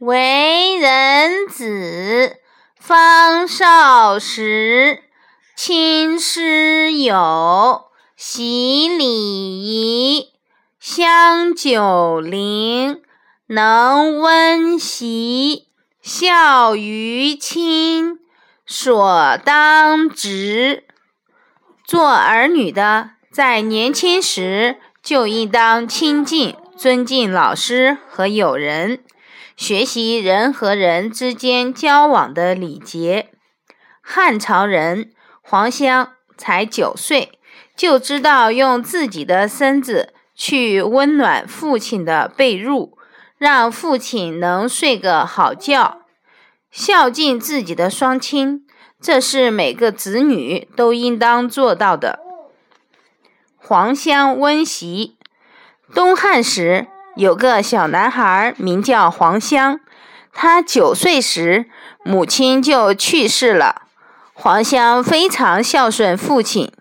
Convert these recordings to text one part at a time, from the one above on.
为人子，方少时，亲师友，习礼仪，香九龄，能温席，孝于亲，所当执。做儿女的，在年轻时就应当亲近、尊敬老师和友人。学习人和人之间交往的礼节。汉朝人黄香才九岁，就知道用自己的身子去温暖父亲的被褥，让父亲能睡个好觉。孝敬自己的双亲，这是每个子女都应当做到的。黄香温席，东汉时。有个小男孩名叫黄香，他九岁时母亲就去世了。黄香非常孝顺父亲。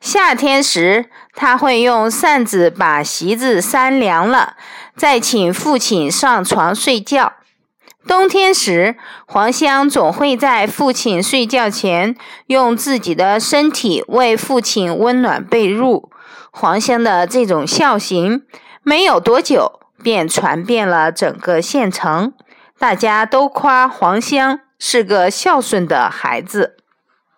夏天时，他会用扇子把席子扇凉了，再请父亲上床睡觉。冬天时，黄香总会在父亲睡觉前用自己的身体为父亲温暖被褥。黄香的这种孝行。没有多久，便传遍了整个县城，大家都夸黄香是个孝顺的孩子。